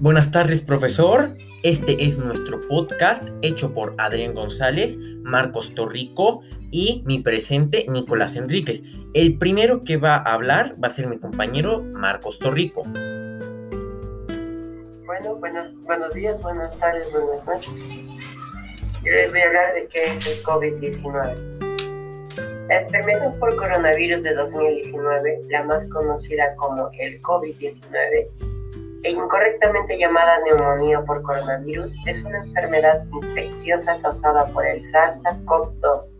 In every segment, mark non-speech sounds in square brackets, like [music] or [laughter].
Buenas tardes, profesor. Este es nuestro podcast hecho por Adrián González, Marcos Torrico y mi presente Nicolás Enríquez. El primero que va a hablar va a ser mi compañero Marcos Torrico. Bueno, buenos, buenos días, buenas tardes, buenas noches. Yo les voy a hablar de qué es el COVID-19. La enfermedad por coronavirus de 2019, la más conocida como el COVID-19, e incorrectamente llamada neumonía por coronavirus, es una enfermedad infecciosa causada por el SARS-CoV-2.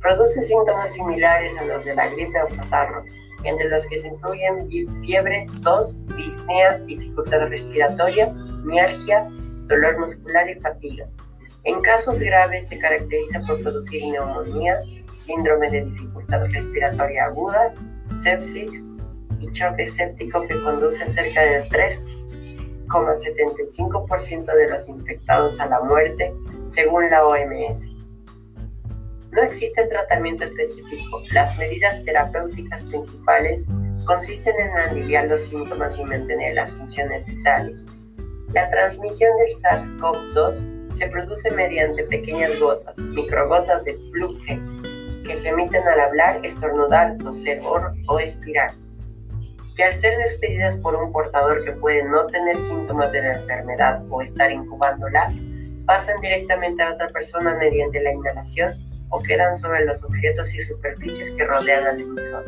Produce síntomas similares a los de la gripe o catarro, entre los que se incluyen fiebre, tos, disnea, dificultad respiratoria, mialgia, dolor muscular y fatiga. En casos graves se caracteriza por producir neumonía, síndrome de dificultad respiratoria aguda, sepsis y choque séptico que conduce a cerca de 3,75% de los infectados a la muerte, según la OMS. No existe tratamiento específico. Las medidas terapéuticas principales consisten en aliviar los síntomas y mantener las funciones vitales. La transmisión del SARS-CoV-2 se produce mediante pequeñas gotas, microgotas de fluke, que se emiten al hablar, estornudar, toser o expirar, que al ser despedidas por un portador que puede no tener síntomas de la enfermedad o estar incubándola, pasan directamente a otra persona mediante la inhalación o quedan sobre los objetos y superficies que rodean al emisor.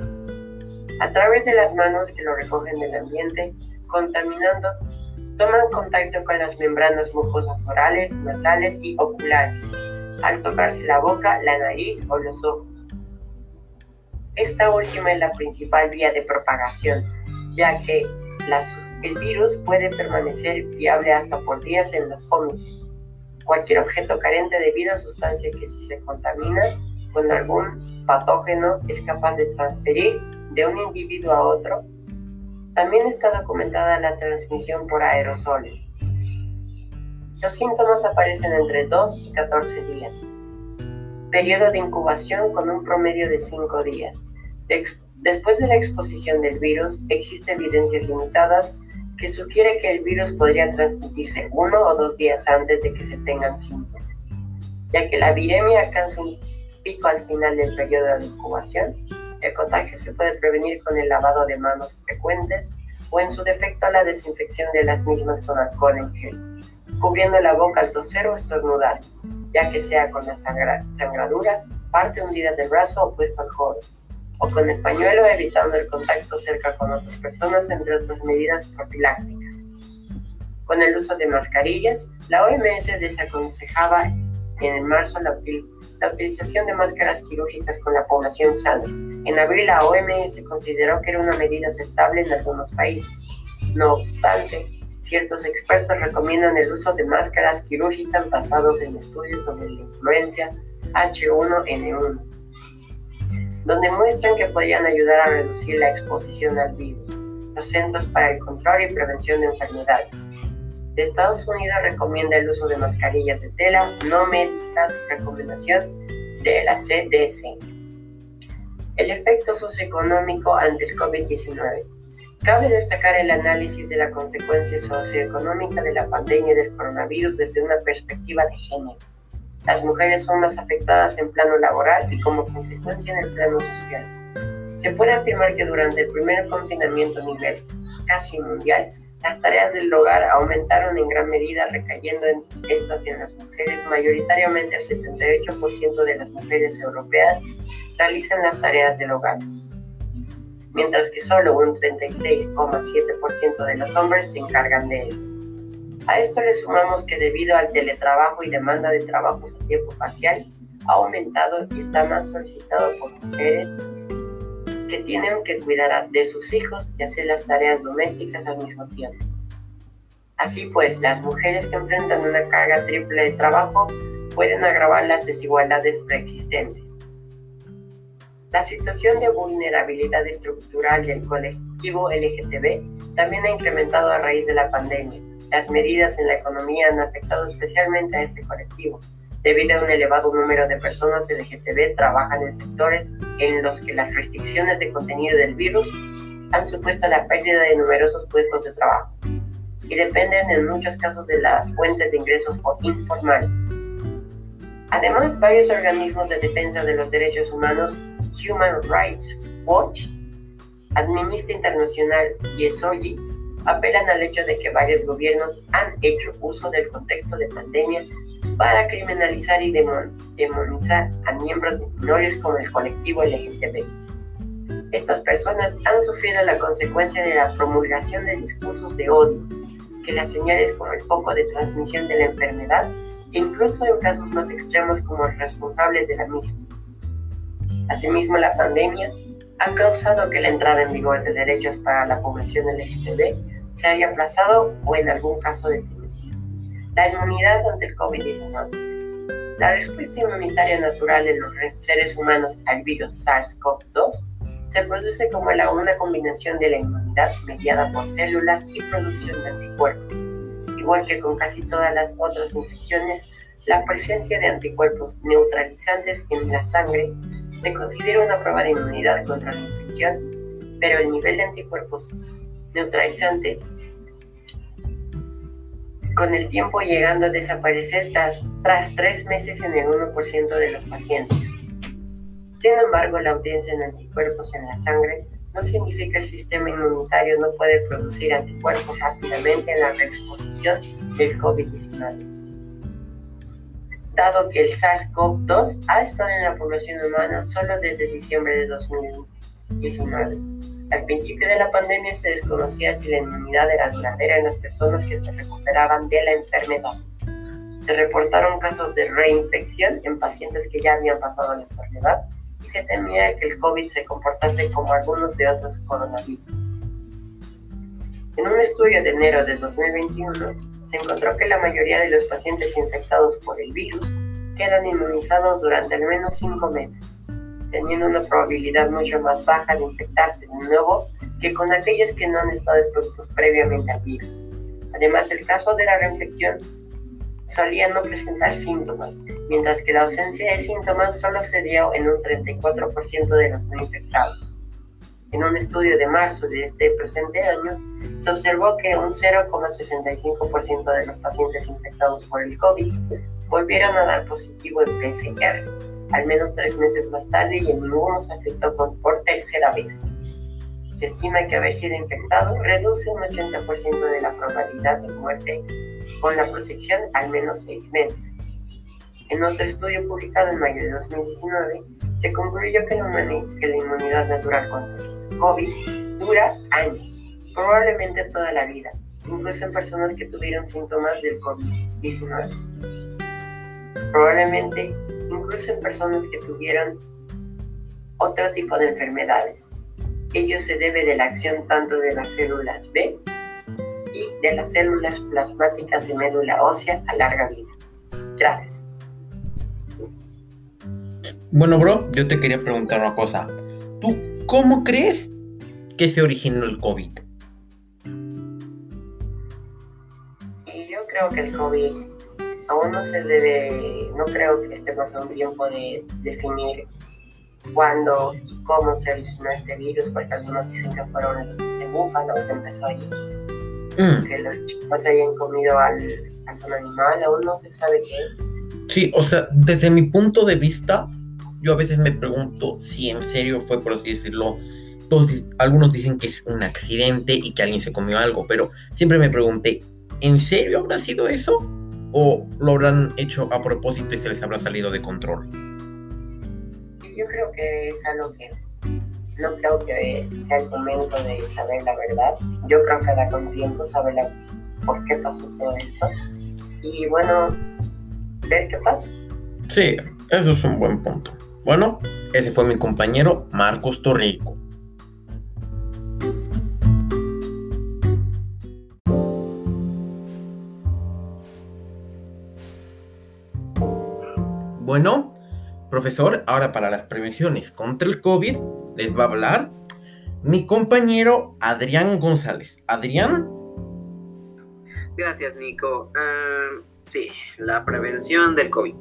A través de las manos que lo recogen del ambiente, contaminando, toman contacto con las membranas mucosas orales, nasales y oculares, al tocarse la boca, la nariz o los ojos. Esta última es la principal vía de propagación, ya que el virus puede permanecer viable hasta por días en los vómitos cualquier objeto carente de vida o sustancia que si se contamina con algún patógeno es capaz de transferir de un individuo a otro. También está documentada la transmisión por aerosoles. Los síntomas aparecen entre 2 y 14 días. Periodo de incubación con un promedio de 5 días. Después de la exposición del virus, existen evidencias limitadas que sugiere que el virus podría transmitirse uno o dos días antes de que se tengan síntomas, ya que la viremia alcanza un pico al final del periodo de incubación. El contagio se puede prevenir con el lavado de manos frecuentes o en su defecto la desinfección de las mismas con alcohol en gel, cubriendo la boca al toser o estornudar, ya que sea con la sangradura, parte hundida del brazo o puesto al joven o con el pañuelo evitando el contacto cerca con otras personas, entre otras medidas profilácticas. Con el uso de mascarillas, la OMS desaconsejaba en marzo la, la utilización de máscaras quirúrgicas con la población sana. En abril la OMS consideró que era una medida aceptable en algunos países. No obstante, ciertos expertos recomiendan el uso de máscaras quirúrgicas basados en estudios sobre la influencia H1N1 donde muestran que podrían ayudar a reducir la exposición al virus. Los Centros para el Control y Prevención de Enfermedades de Estados Unidos recomienda el uso de mascarillas de tela no médicas, recomendación de la CDC. El efecto socioeconómico ante el COVID-19. Cabe destacar el análisis de la consecuencia socioeconómica de la pandemia del coronavirus desde una perspectiva de género. Las mujeres son más afectadas en plano laboral y como consecuencia en el plano social. Se puede afirmar que durante el primer confinamiento a nivel casi mundial, las tareas del hogar aumentaron en gran medida recayendo en estas en las mujeres. Mayoritariamente el 78% de las mujeres europeas realizan las tareas del hogar, mientras que solo un 36,7% de los hombres se encargan de esto. A esto le sumamos que debido al teletrabajo y demanda de trabajos a tiempo parcial, ha aumentado y está más solicitado por mujeres que tienen que cuidar de sus hijos y hacer las tareas domésticas al mismo tiempo. Así pues, las mujeres que enfrentan una carga triple de trabajo pueden agravar las desigualdades preexistentes. La situación de vulnerabilidad estructural del colectivo LGTB también ha incrementado a raíz de la pandemia las medidas en la economía han afectado especialmente a este colectivo, debido a un elevado número de personas LGTB trabajan en sectores en los que las restricciones de contenido del virus han supuesto la pérdida de numerosos puestos de trabajo. y dependen en muchos casos de las fuentes de ingresos informales. Además, varios organismos de defensa de los derechos humanos, Human Rights Watch, Amnistía Internacional y ESOGI, apelan al hecho de que varios gobiernos han hecho uso del contexto de pandemia para criminalizar y demonizar a miembros minores como el colectivo LGTB. Estas personas han sufrido la consecuencia de la promulgación de discursos de odio, que las señales como el foco de transmisión de la enfermedad, incluso en casos más extremos como responsables de la misma. Asimismo, la pandemia ha causado que la entrada en vigor de derechos para la población LGTB se haya aplazado o en algún caso detenido. La inmunidad ante el COVID-19. La respuesta inmunitaria natural en los seres humanos al virus SARS-CoV-2 se produce como la, una combinación de la inmunidad mediada por células y producción de anticuerpos. Igual que con casi todas las otras infecciones, la presencia de anticuerpos neutralizantes en la sangre se considera una prueba de inmunidad contra la infección, pero el nivel de anticuerpos neutralizantes con el tiempo llegando a desaparecer tras, tras tres meses en el 1% de los pacientes. Sin embargo, la audiencia en anticuerpos en la sangre no significa que el sistema inmunitario no puede producir anticuerpos rápidamente en la reexposición del COVID-19. Dado que el SARS-CoV-2 ha estado en la población humana solo desde diciembre de 2019. Al principio de la pandemia se desconocía si la inmunidad era duradera en las personas que se recuperaban de la enfermedad. Se reportaron casos de reinfección en pacientes que ya habían pasado la enfermedad y se temía que el COVID se comportase como algunos de otros coronavirus. En un estudio de enero de 2021, se encontró que la mayoría de los pacientes infectados por el virus quedan inmunizados durante al menos cinco meses, teniendo una probabilidad mucho más baja de infectarse de nuevo que con aquellos que no han estado expuestos previamente al virus. Además, el caso de la reinfección solía no presentar síntomas, mientras que la ausencia de síntomas solo se dio en un 34% de los no infectados. En un estudio de marzo de este presente año, se observó que un 0,65% de los pacientes infectados por el COVID volvieron a dar positivo en PCR, al menos tres meses más tarde y en ninguno se afectó por tercera vez. Se estima que haber sido infectado reduce un 80% de la probabilidad de muerte con la protección al menos seis meses. En otro estudio publicado en mayo de 2019, se concluyó que la, inmunidad natural contra el COVID dura años, probablemente toda la vida, incluso en personas que tuvieron síntomas del COVID-19. Probablemente incluso en personas que tuvieron otro tipo de enfermedades. Ello se debe de la acción tanto de las células B y de las células plasmáticas de médula ósea a larga vida. Gracias. Bueno, bro, yo te quería preguntar una cosa. ¿Tú cómo crees que se originó el COVID? Yo creo que el COVID aún no se debe, no creo que este pase un tiempo de definir cuándo y cómo se originó este virus, porque algunos dicen que fueron de búfalo que empezó allí. Mm. Que los chicos hayan comido al, al animal, aún no se sabe qué es. Sí, o sea, desde mi punto de vista, yo a veces me pregunto si en serio fue, por así decirlo, todos, algunos dicen que es un accidente y que alguien se comió algo, pero siempre me pregunté, ¿en serio habrá sido eso? ¿O lo habrán hecho a propósito y se les habrá salido de control? Yo creo que es algo que no creo que sea el momento de saber la verdad. Yo creo que da con tiempo saber por qué pasó todo esto. Y bueno, ver qué pasa. Sí, eso es un buen punto. Bueno, ese fue mi compañero Marcos Torrico. Bueno, profesor, ahora para las prevenciones contra el COVID les va a hablar mi compañero Adrián González. Adrián. Gracias, Nico. Ah, sí, la prevención del COVID.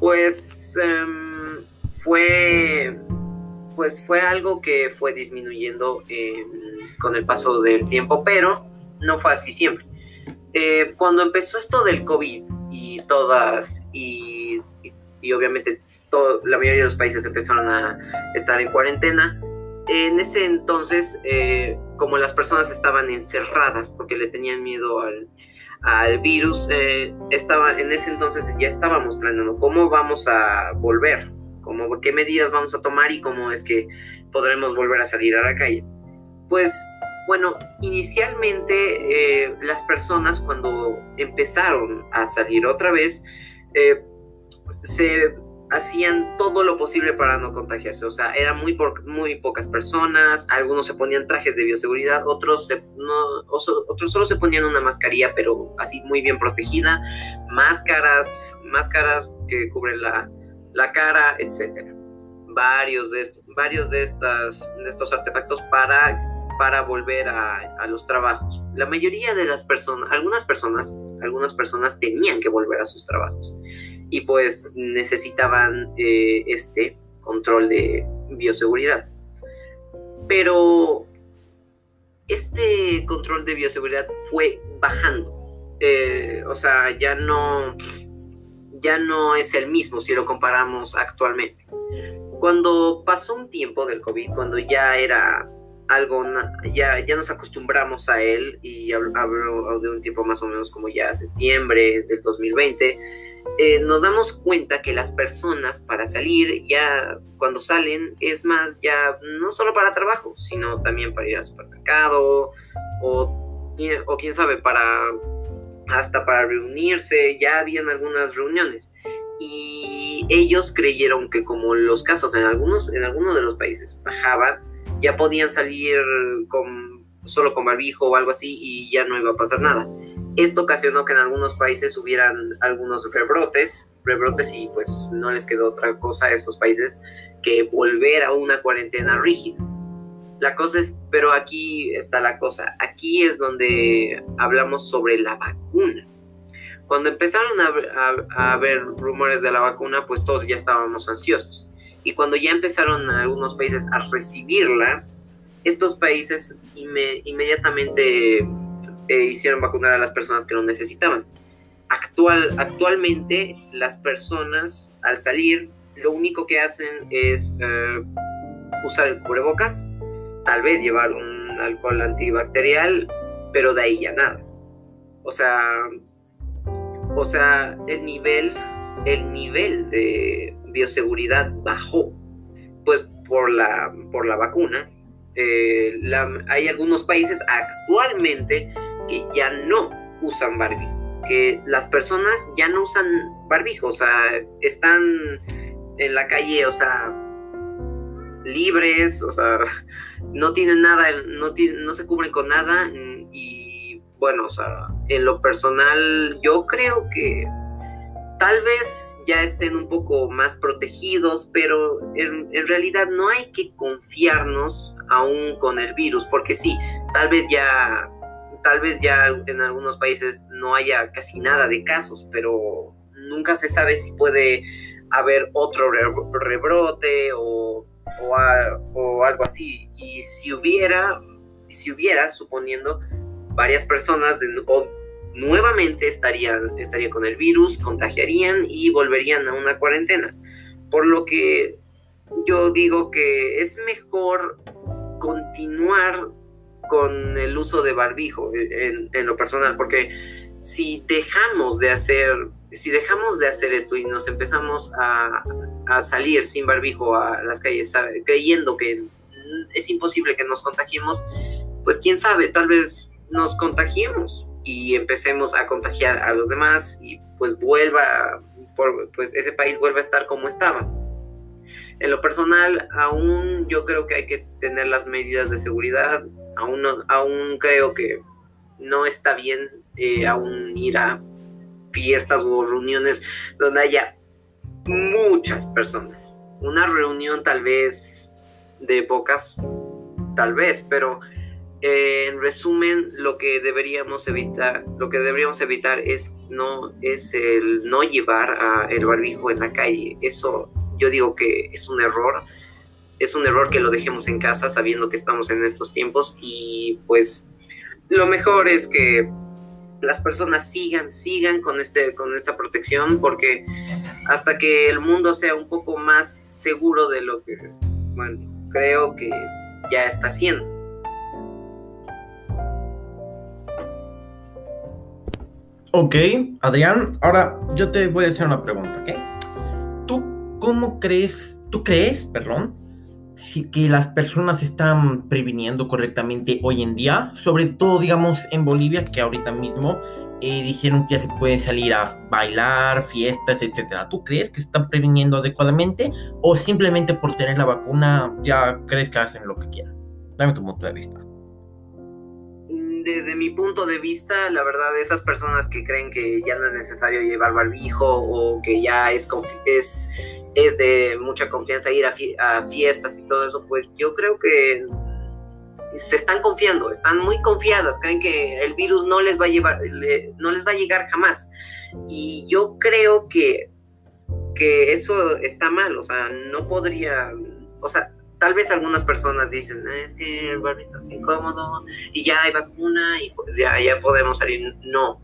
Pues em, fue pues fue algo que fue disminuyendo con el paso del tiempo, pero no fue así siempre. Eh, cuando empezó esto del COVID y todas, y, y, obviamente todo, la mayoría de los países empezaron a estar en cuarentena, en ese entonces, eh, como las personas estaban encerradas porque le tenían miedo al, al virus, eh, estaba, en ese entonces ya estábamos planeando cómo vamos a volver, cómo, qué medidas vamos a tomar y cómo es que podremos volver a salir a la calle. Pues bueno, inicialmente eh, las personas cuando empezaron a salir otra vez, eh, se hacían todo lo posible para no contagiarse. O sea, eran muy, muy pocas personas, algunos se ponían trajes de bioseguridad, otros, no, otros solo se ponían una mascarilla, pero así muy bien protegida, máscaras, máscaras que cubren la, la cara, etc. Varios de, varios de, estas, de estos artefactos para, para volver a, a los trabajos. La mayoría de las personas, algunas personas, algunas personas tenían que volver a sus trabajos y pues necesitaban eh, este control de bioseguridad. Pero este control de bioseguridad fue bajando. Eh, o sea, ya no, ya no es el mismo si lo comparamos actualmente. Cuando pasó un tiempo del COVID, cuando ya era algo, ya, ya nos acostumbramos a él, y hablo de un tiempo más o menos como ya septiembre del 2020, eh, nos damos cuenta que las personas para salir, ya cuando salen, es más ya no solo para trabajo, sino también para ir al supermercado o, o quién sabe, para hasta para reunirse, ya habían algunas reuniones. Y ellos creyeron que como los casos en algunos, en algunos de los países bajaban, ya podían salir con, solo con barbijo o algo así y ya no iba a pasar nada. Esto ocasionó que en algunos países hubieran algunos rebrotes, rebrotes y pues no les quedó otra cosa a esos países que volver a una cuarentena rígida. La cosa es, pero aquí está la cosa, aquí es donde hablamos sobre la vacuna. Cuando empezaron a, haber rumores de la vacuna, pues todos ya estábamos ansiosos. Y cuando ya empezaron algunos países a recibirla, estos países inmediatamente eh, hicieron vacunar a las personas que lo necesitaban. Actual, actualmente las personas al salir lo único que hacen es eh, usar el cubrebocas, tal vez llevar un alcohol antibacterial, pero de ahí ya nada. O sea, o sea, el nivel, el nivel de bioseguridad bajó, pues por la, por la vacuna. Eh, hay algunos países actualmente que ya no usan barbijo, que las personas ya no usan barbijo, o sea, están en la calle, o sea, libres, o sea, no tienen nada, no, no se cubren con nada y bueno, o sea, en lo personal yo creo que tal vez ya estén un poco más protegidos, pero en, en, realidad no hay que confiarnos aún con el virus, porque sí, tal vez ya tal vez ya en algunos países no haya casi nada de casos, pero nunca se sabe si puede haber otro rebrote o, o, algo así. Y si hubiera, si hubiera, suponiendo, varias personas nuevamente estarían, estarían con el virus, contagiarían y volverían a una cuarentena. Por lo que yo digo que es mejor continuar con el uso de barbijo en, lo personal, porque si dejamos de hacer, si dejamos de hacer esto y nos empezamos a, salir sin barbijo a las calles, creyendo que es imposible que nos contagiemos, pues quién sabe, tal vez nos contagiemos y empecemos a contagiar a los demás y pues vuelva, pues ese país vuelva a estar como estaba. En lo personal, aún yo creo que hay que tener las medidas de seguridad. Aún, aún creo que no está bien eh, aún ir a fiestas o reuniones donde haya muchas personas. Una reunión tal vez de pocas, tal vez, pero eh, en resumen lo que deberíamos evitar, lo que deberíamos evitar es no es el no llevar a el barbijo en la calle. Eso yo digo que es un error, es un error que lo dejemos en casa sabiendo que estamos en estos tiempos y pues lo mejor es que las personas sigan, sigan con, este, con esta protección, porque hasta que el mundo sea un poco más seguro de lo que, bueno, creo que ya está siendo. Ok, Adrián, ahora yo te voy a hacer una pregunta, ¿ok? ¿Tú cómo crees, tú crees, perdón, si que las personas están previniendo correctamente hoy en día? Sobre todo, digamos, en Bolivia, que ahorita mismo eh, dijeron que ya se puede salir a bailar, fiestas, etcétera. ¿Tú crees que están previniendo adecuadamente o simplemente por tener la vacuna ya crees que hacen lo que quieran? Dame tu punto de vista desde mi punto de vista, la verdad, esas personas que creen que ya no es necesario llevar barbijo o que ya es, es de mucha confianza ir a, fiestas y todo eso, pues yo creo que se están confiando, están muy confiadas, creen que el virus no les va a llevar, no les va a llegar jamás. Y yo creo que, que eso está mal, o sea, no podría, o sea, tal vez algunas personas dicen, es que el barrito es incómodo y ya hay vacuna y pues ya, ya podemos salir. No.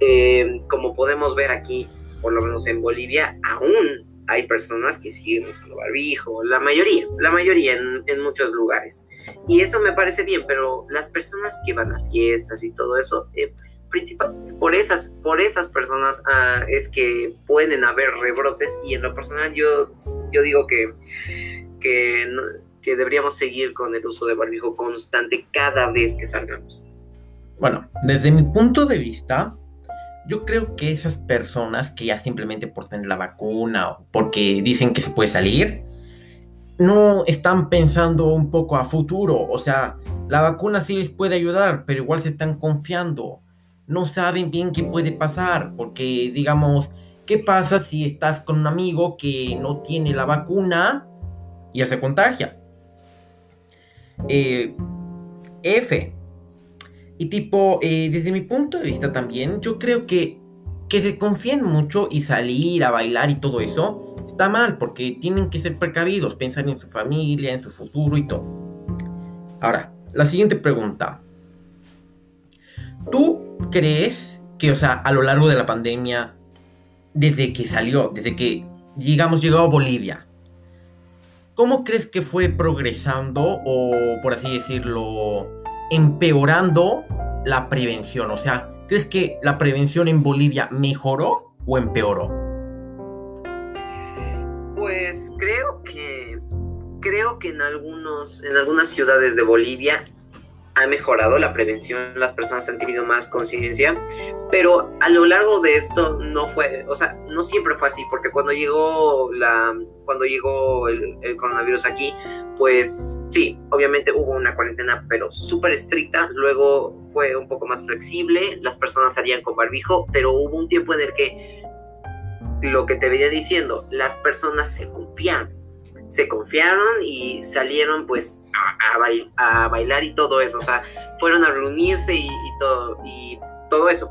Eh, como podemos ver aquí, por lo menos en Bolivia, aún hay personas que siguen usando barbijo, la mayoría, la mayoría en, muchos lugares. Y eso me parece bien, pero las personas que van a fiestas y todo eso, eh, principalmente por esas, por esas personas ah, es que pueden haber rebrotes y en lo personal yo, yo digo que, que deberíamos seguir con el uso de barbijo constante cada vez que salgamos. Bueno, desde mi punto de vista, yo creo que esas personas que ya simplemente por tener la vacuna o porque dicen que se puede salir, no están pensando un poco a futuro. O sea, la vacuna sí les puede ayudar, pero igual se están confiando. No saben bien qué puede pasar, porque digamos, ¿qué pasa si estás con un amigo que no tiene la vacuna y ya se contagia. Eh, F. Y tipo, eh, desde mi punto de vista también, yo creo que que se confíen mucho y salir a bailar y todo eso está mal porque tienen que ser precavidos, pensar en su familia, en su futuro y todo. Ahora, la siguiente pregunta. ¿Tú crees que, o sea, a lo largo de la pandemia, desde que salió, desde que, digamos, llegó a Bolivia, ¿Cómo crees que fue progresando o, por así decirlo, empeorando la prevención? O sea, ¿crees que la prevención en Bolivia mejoró o empeoró? Pues creo que creo que en algunos en algunas ciudades de Bolivia ha mejorado la prevención, las personas han tenido más conciencia, pero a lo largo de esto no fue, o sea, no siempre fue así, porque cuando llegó la, cuando llegó el, coronavirus aquí, pues sí, obviamente hubo una cuarentena, pero súper estricta, luego fue un poco más flexible, las personas salían con barbijo, pero hubo un tiempo en el que lo que te venía diciendo, las personas se confiaron se confiaron y salieron pues a, bailar y todo eso, o sea, fueron a reunirse y, todo, y todo eso.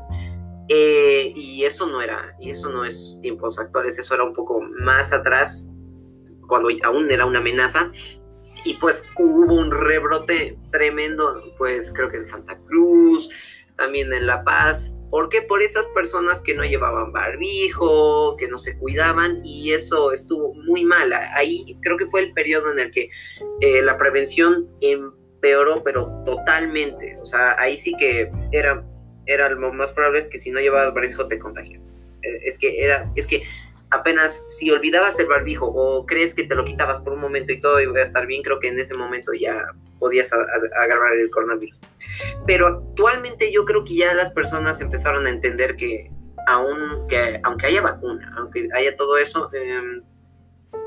Eh, y eso no era, y eso no es tiempos actuales, eso era un poco más atrás, cuando aún era una amenaza, y pues hubo un rebrote tremendo, pues creo que en Santa Cruz, también en La Paz. ¿Por qué? Por esas personas que no llevaban barbijo, que no se cuidaban y eso estuvo muy mal. Ahí creo que fue el periodo en el que eh, la prevención empeoró, pero totalmente. O sea, ahí sí que era, era lo más probable es que si no llevabas barbijo te contagiabas. Eh, es que era, es que apenas si olvidabas el barbijo o crees que te lo quitabas por un momento y todo iba a estar bien, creo que en ese momento ya podías agarrar el coronavirus. Pero actualmente yo creo que ya las personas empezaron a entender que aún que aunque haya vacuna, aunque haya todo eso, em,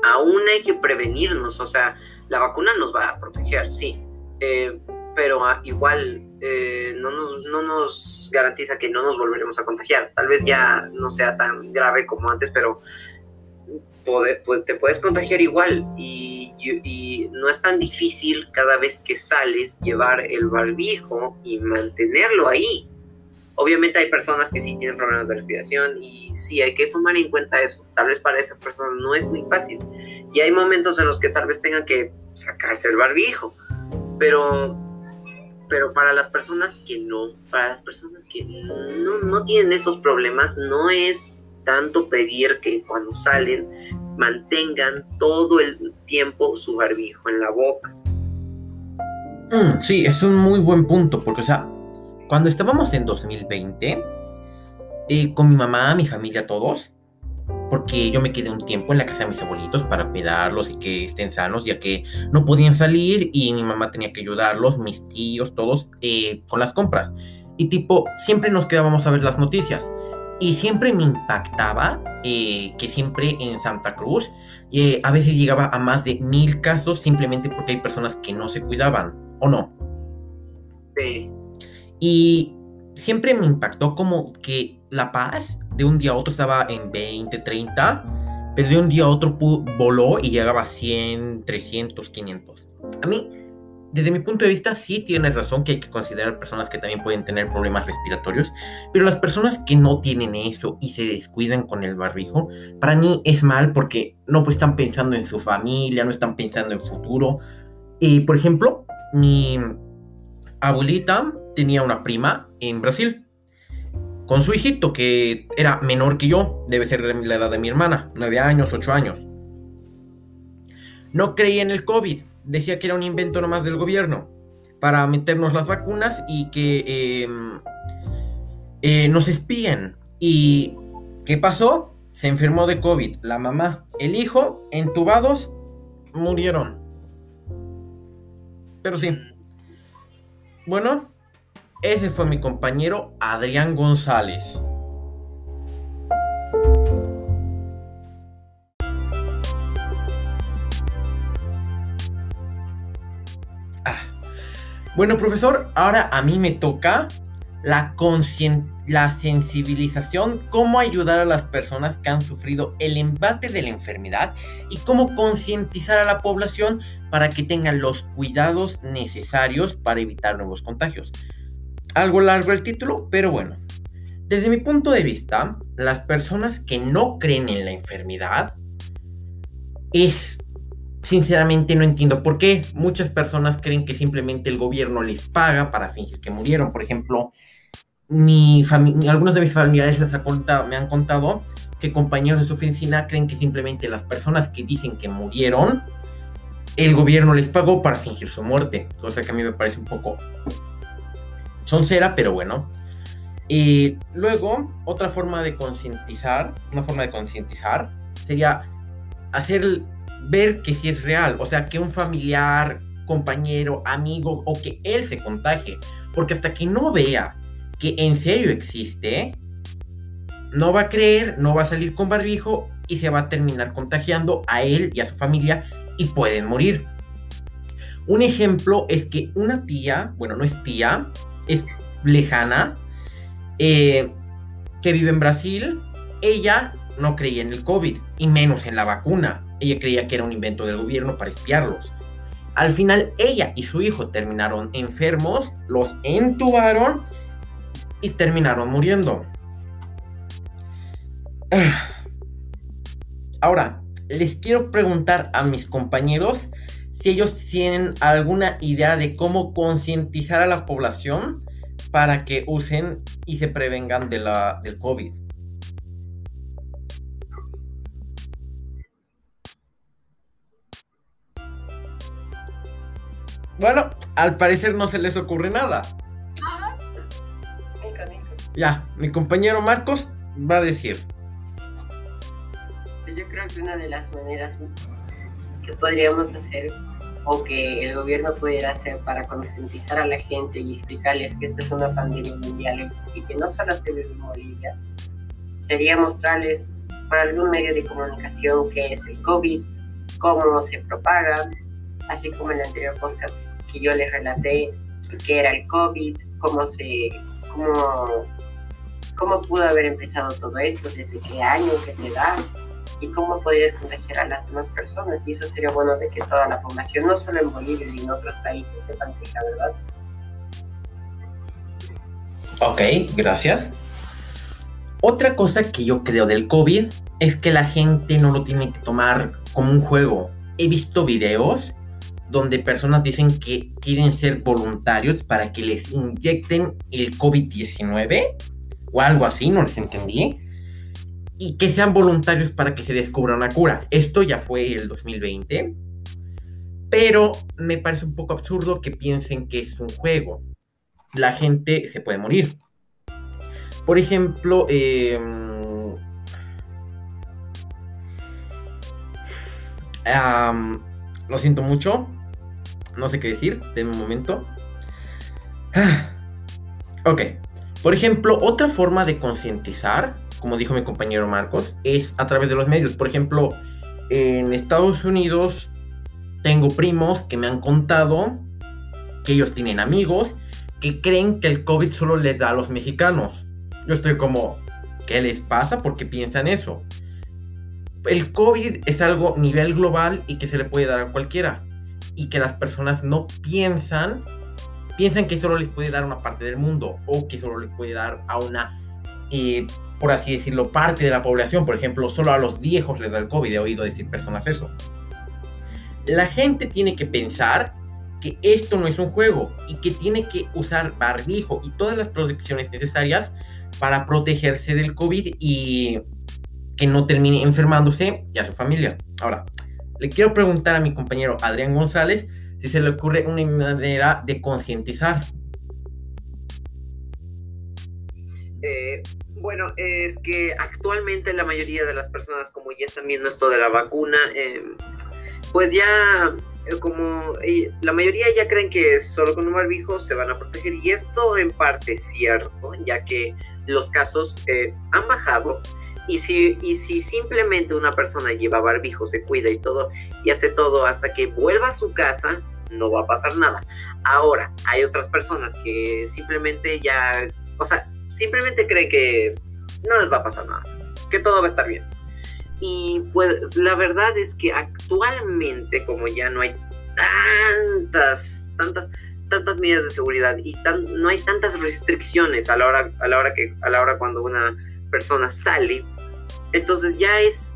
aún hay que prevenirnos, o sea, la vacuna nos va a proteger, sí, eh, pero ah, igual eh, no, nos, no nos garantiza que no nos volveremos a contagiar. Tal vez ya no sea tan grave como antes, pero te puedes contagiar igual y, no es tan difícil cada vez que sales llevar el barbijo y mantenerlo ahí. Obviamente hay personas que sí tienen problemas de respiración y sí hay que tomar en cuenta eso. Tal vez para esas personas no es muy fácil. Y hay momentos en los que tal vez tengan que sacarse el barbijo. Pero pero para las personas que no, para las personas que no, no tienen esos problemas, no es tanto pedir que cuando salen mantengan todo el tiempo su barbijo en la boca. Mm, sí, es un muy buen punto, porque, o sea, cuando estábamos en 2020, eh, con mi mamá, mi familia, todos, porque yo me quedé un tiempo en la casa de mis abuelitos para cuidarlos y que estén sanos, ya que no podían salir y mi mamá tenía que ayudarlos, mis tíos, todos, eh, con las compras. Y tipo, siempre nos quedábamos a ver las noticias. Y siempre me impactaba eh, que siempre en Santa Cruz eh, a veces llegaba a más de mil casos simplemente porque hay personas que no se cuidaban, ¿o no? Sí. Y siempre me impactó como que La Paz de un día a otro estaba en 20, 30, pero de un día a otro voló y llegaba a 100, 300, 500. A mí, desde mi punto de vista, sí tienes razón que hay que considerar personas que también pueden tener problemas respiratorios, pero las personas que no tienen eso y se descuidan con el barbijo, para mí es mal porque no pues, están pensando en su familia, no están pensando en futuro. Y, por ejemplo, mi abuelita tenía una prima en Brasil con su hijito, que era menor que yo, debe ser la edad de mi hermana, nueve años, ocho años. No creía en el COVID, decía que era un invento nomás del gobierno para meternos las vacunas y que em, eh, nos espíen. ¿Y qué pasó? Se enfermó de COVID. La mamá, el hijo, entubados, murieron. Pero sí. Bueno, ese fue mi compañero Adrián González. Ah. Bueno, profesor, ahora a mí me toca la, la sensibilización, cómo ayudar a las personas que han sufrido el embate de la enfermedad y cómo concientizar a la población para que tengan los cuidados necesarios para evitar nuevos contagios algo largo el título, pero bueno. Desde mi punto de vista, las personas que no creen en la enfermedad es, sinceramente no entiendo por qué. Muchas personas creen que simplemente el gobierno les paga para fingir que murieron. Por ejemplo, mi algunos de mis familiares me han contado que compañeros de su oficina creen que simplemente las personas que dicen que murieron, el gobierno les pagó para fingir su muerte. Cosa que a mí me parece un poco son cera, pero bueno. Y luego, otra forma de concientizar, una forma de concientizar sería hacer ver que sí es real, o sea, que un familiar, compañero, amigo o que él se contagie, porque hasta que no vea que en serio existe, no va a creer, no va a salir con barbijo y se va a terminar contagiando a él y a su familia y pueden morir. Un ejemplo es que una tía, bueno, no es tía, es lejana, eh, que vive en Brasil, ella no creía en el COVID y menos en la vacuna. Ella creía que era un invento del gobierno para espiarlos. Al final ella y su hijo terminaron enfermos, los entubaron y terminaron muriendo. Ahora, les quiero preguntar a mis compañeros si ellos tienen alguna idea de cómo concientizar a la población para que usen y se prevengan de la, del COVID. Bueno, al parecer no se les ocurre nada. Ya, mi compañero Marcos va a decir. Yo creo que una de las maneras que podríamos hacer o que el gobierno pudiera hacer para concientizar a la gente y explicarles que esta es una pandemia mundial y que no solo se vive en Bolivia, sería mostrarles por algún medio de comunicación qué es el COVID, cómo se propaga, así como en el anterior podcast que yo les relaté qué era el COVID, cómo se, cómo, cómo pudo haber empezado todo esto, desde qué año, qué edad, y cómo podrías contagiar a las demás personas. Y eso sería bueno de que toda la población, no solo en Bolivia y en otros países, sepan que la verdad. Ok, gracias. Otra cosa que yo creo del COVID es que la gente no lo tiene que tomar como un juego. He visto videos donde personas dicen que quieren ser voluntarios para que les inyecten el COVID-19 o algo así, no les entendí. Y que sean voluntarios para que se descubra una cura. Esto ya fue el 2020. Pero me parece un poco absurdo que piensen que es un juego. La gente se puede morir. Por ejemplo, eh, lo siento mucho. No sé qué decir de un momento. ok. Por ejemplo, otra forma de concientizar, como dijo mi compañero Marcos, es a través de los medios. Por ejemplo, en Estados Unidos tengo primos que me han contado que ellos tienen amigos que creen que el COVID solo les da a los mexicanos. Yo estoy como, ¿qué les pasa? ¿Por qué piensan eso? El COVID es algo a nivel global y que se le puede dar a cualquiera. Y que las personas no piensan, piensan que solo les puede dar a una parte del mundo o que solo les puede dar a una, eh, por así decirlo, parte de la población. Por ejemplo, solo a los viejos les da el COVID. He oído decir personas eso. La gente tiene que pensar que esto no es un juego y que tiene que usar barbijo y todas las protecciones necesarias para protegerse del COVID y que no termine enfermándose y a su familia. Ahora, le quiero preguntar a mi compañero Adrián González si se le ocurre una manera de concientizar. Eh, bueno, es que actualmente la mayoría de las personas, como ya están viendo esto de la vacuna, em, pues ya eh, como la mayoría ya creen que solo con un barbijo se van a proteger y esto en parte es cierto, ya que los casos eh, han bajado y si, y si simplemente una persona lleva barbijo, se cuida y todo, y hace todo hasta que vuelva a su casa, no va a pasar nada. Ahora, hay otras personas que simplemente ya, o sea, simplemente creen que no les va a pasar nada, que todo va a estar bien. Y pues la verdad es que actualmente, como ya no hay tantas, tantas, tantas medidas de seguridad y no hay tantas restricciones a la hora, a la hora que, a la hora cuando una persona sale, entonces ya es,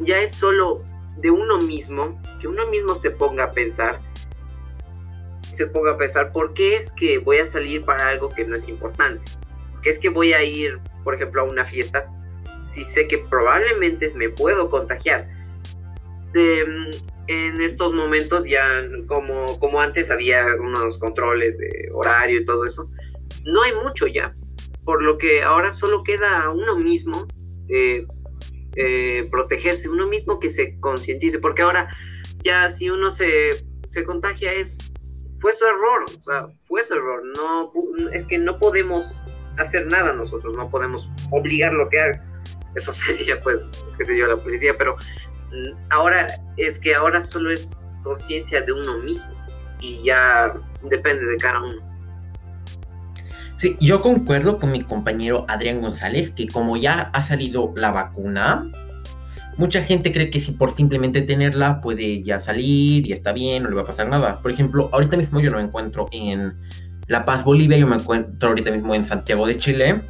ya es solo de uno mismo, que uno mismo se ponga a pensar, se ponga a pensar, ¿por qué es que voy a salir para algo que no es importante? ¿Qué es que voy a ir, por ejemplo, a una fiesta si sé que probablemente me puedo contagiar? en estos momentos ya, como, antes había unos controles de horario y todo eso, no hay mucho ya por lo que ahora solo queda uno mismo eh, eh, protegerse, uno mismo que se concientice, porque ahora ya si uno se, se contagia es, fue su error, o sea, fue su error, no, es que no podemos hacer nada nosotros, no podemos obligarlo que haga, eso [laughs] sería pues, qué sé yo, la policía, pero mm, ahora es que ahora solo es conciencia de uno mismo y ya depende de cada uno. Sí, yo concuerdo con mi compañero Adrián González que como ya ha salido la vacuna, mucha gente cree que si por simplemente tenerla puede ya salir y está bien, no le va a pasar nada. Por ejemplo, ahorita mismo yo no encuentro en La Paz, Bolivia, yo me encuentro ahorita mismo en Santiago de Chile.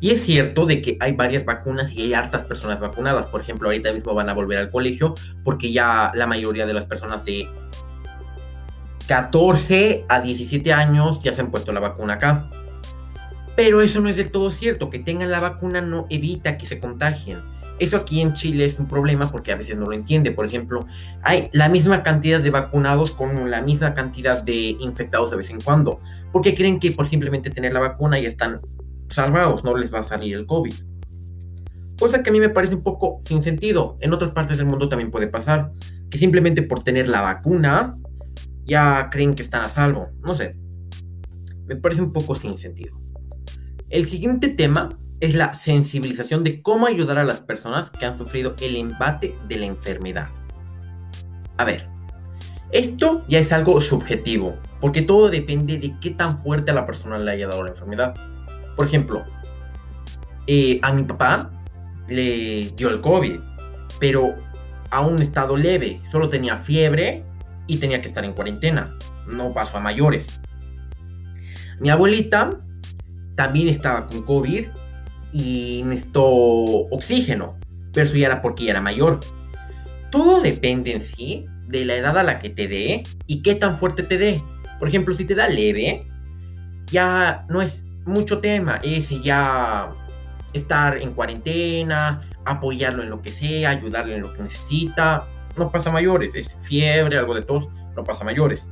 Y es cierto de que hay varias vacunas y hay hartas personas vacunadas. Por ejemplo, ahorita mismo van a volver al colegio porque ya la mayoría de las personas de 14 a 17 años ya se han puesto la vacuna acá. Pero eso no es del todo cierto. Que tengan la vacuna no evita que se contagien. Eso aquí en Chile es un problema porque a veces no lo entiende. Por ejemplo, hay la misma cantidad de vacunados con la misma cantidad de infectados de vez en cuando. Porque creen que por simplemente tener la vacuna ya están salvados, no les va a salir el COVID. Cosa que a mí me parece un poco sin sentido. En otras partes del mundo también puede pasar. Que simplemente por tener la vacuna ya creen que están a salvo. No sé. Me parece un poco sin sentido. El siguiente tema es la sensibilización de cómo ayudar a las personas que han sufrido el embate de la enfermedad. A ver, esto ya es algo subjetivo, porque todo depende de qué tan fuerte a la persona le haya dado la enfermedad. Por ejemplo, eh, a mi papá le dio el COVID, pero a un estado leve, solo tenía fiebre y tenía que estar en cuarentena. No pasó a mayores. Mi abuelita también estaba con COVID y necesitó oxígeno, pero eso ya era porque ya era mayor. Todo depende en sí de la edad a la que te dé y qué tan fuerte te dé. Por ejemplo, si te da leve, ya no es mucho tema, es ya estar en cuarentena, apoyarlo en lo que sea, ayudarle en lo que necesita, no pasa mayores, es fiebre, algo de tos, no pasa mayores.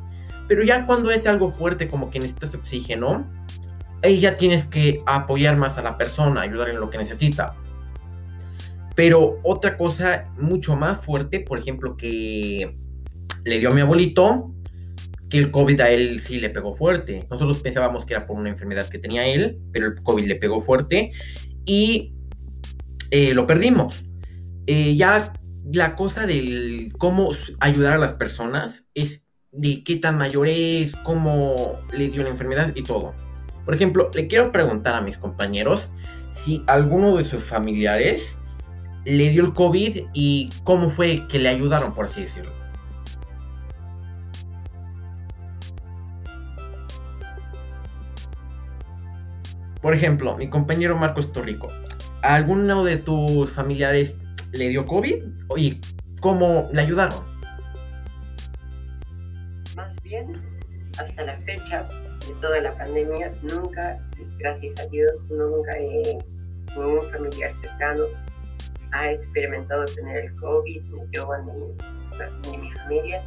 Pero ya cuando es algo fuerte como que necesitas oxígeno, ahí ya tienes que apoyar más a la persona, ayudar en lo que necesita. Pero otra cosa mucho más fuerte, por ejemplo, que le dio a mi abuelito, que el COVID a él sí le pegó fuerte. Nosotros pensábamos que era por una enfermedad que tenía él, pero el COVID le pegó fuerte y eh, lo perdimos. Eh, ya la cosa del cómo ayudar a las personas es de qué tan mayor es, cómo le dio la enfermedad y todo. Por ejemplo, le quiero preguntar a mis compañeros si alguno de sus familiares le dio el COVID y cómo fue que le ayudaron, por así decirlo. Por ejemplo, mi compañero Marcos Torrico, ¿a alguno de tus familiares le dio COVID y cómo le ayudaron? Más bien, hasta la fecha de toda la pandemia, nunca, gracias a Dios, nunca he, ningún familiar cercano ha experimentado tener el COVID, ni yo ni, ni mi familia,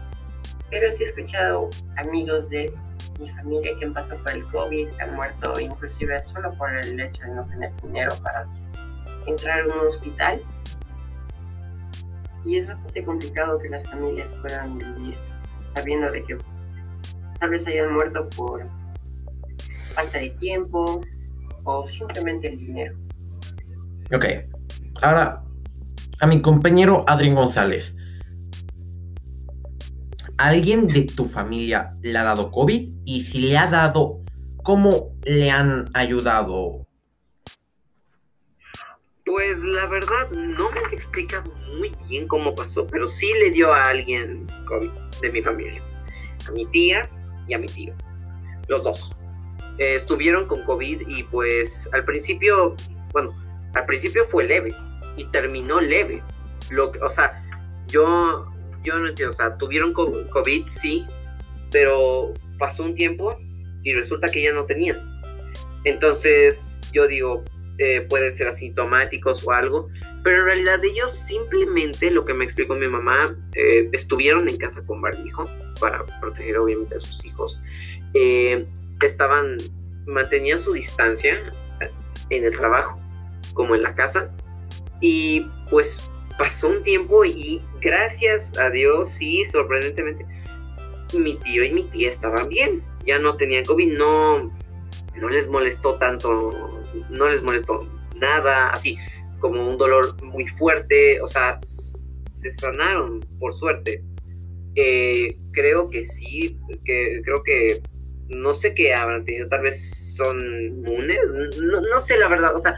pero sí he escuchado amigos de mi familia que han pasado por el COVID, han muerto inclusive solo por el hecho de no tener dinero para entrar a un hospital. Y es bastante complicado que las familias puedan vivir sabiendo de que tal vez hayan muerto por falta de tiempo o simplemente el dinero. Ok, ahora a mi compañero Adrián González. ¿Alguien de tu familia le ha dado COVID? Y si le ha dado, ¿cómo le han ayudado? Pues la verdad no me han explicado muy bien cómo pasó, pero sí le dio a alguien COVID de mi familia. A mi tía y a mi tío. Los dos. Eh, estuvieron con COVID y pues al principio, bueno, al principio fue leve y terminó leve. Lo, o sea, yo, yo no entiendo, o sea, tuvieron COVID, sí, pero pasó un tiempo y resulta que ya no tenían. Entonces, yo digo, eh, pueden ser asintomáticos o algo, pero en realidad ellos simplemente, lo que me explicó mi mamá, eh, estuvieron en casa con barbijo para proteger obviamente a sus hijos. Eh, estaban, mantenían su distancia en el trabajo como en la casa y pues pasó un tiempo y gracias a Dios, sí, sorprendentemente, mi tío y mi tía estaban bien. Ya no tenían COVID, no, no les molestó tanto, no les molestó nada, así como un dolor muy fuerte, o sea, se sanaron, por suerte. Eh, creo que sí, que creo que no sé qué habrán tenido, tal vez son inmunes, no, no sé la verdad, o sea,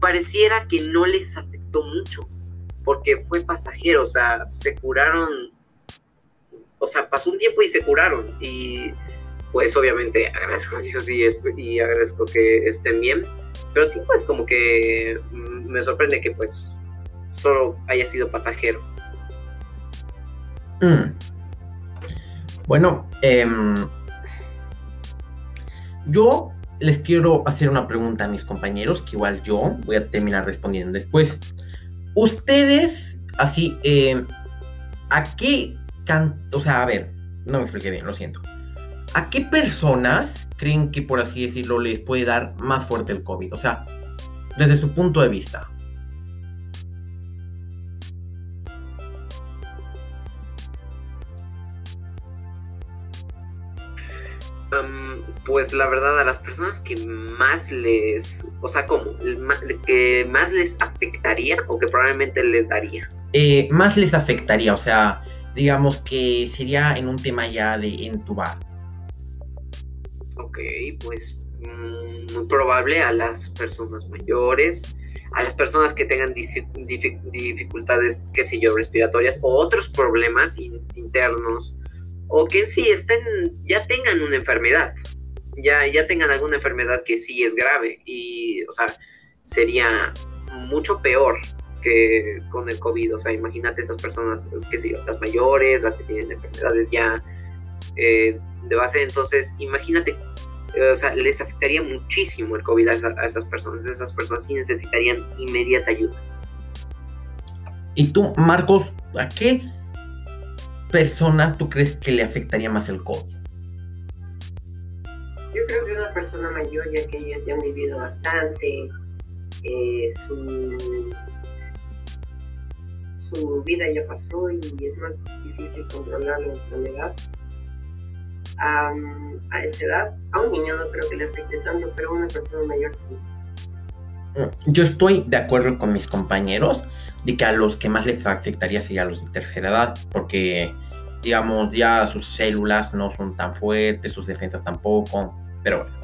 pareciera que no les afectó mucho, porque fue pasajero, o sea, se curaron, o sea, pasó un tiempo y se curaron, y pues obviamente agradezco a Dios y, agradezco que estén bien, pero sí, pues como que mm, me sorprende que pues solo haya sido pasajero. Mm. Bueno, em, yo les quiero hacer una pregunta a mis compañeros, que igual yo voy a terminar respondiendo después. Ustedes, así, eh, ¿a qué O sea, a ver, no me expliqué bien, lo siento. ¿A qué personas creen que, por así decirlo, les puede dar más fuerte el COVID? O sea, desde su punto de vista. Pues la verdad a las personas que más les, o sea, ¿cómo? Que más les afectaría o que probablemente les daría. Eh, más les afectaría, o sea, digamos que sería en un tema ya de entubar. Ok, pues mm, muy probable a las personas mayores, a las personas que tengan dificultades, qué sé yo, respiratorias o otros problemas internos o que en sí estén, ya tengan una enfermedad, ya, ya tengan alguna enfermedad que sí es grave y, o sea, sería mucho peor que con el COVID. O sea, imagínate esas personas, qué sé yo, las mayores, las que tienen enfermedades ya eh, de base. Entonces, imagínate, o sea, les afectaría muchísimo el COVID a, esas personas. Esas personas sí necesitarían inmediata ayuda. ¿Y tú, Marcos, a qué personas tú crees que le afectaría más el COVID? Yo creo que una persona mayor, ya que ellos ya han vivido bastante, eh, su, su vida ya pasó y es más difícil controlar la enfermedad. a esa edad, a un niño no creo que le afecte tanto, pero a una persona mayor sí. Yo estoy de acuerdo con mis compañeros de que a los que más les afectaría sería a los de tercera edad, porque digamos ya sus células no son tan fuertes, sus defensas tampoco, pero bueno.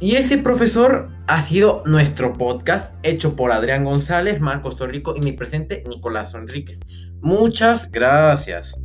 Y ese profesor ha sido nuestro podcast hecho por Adrián González, Marcos Torrico y mi presente Nicolás Enríquez. Muchas gracias.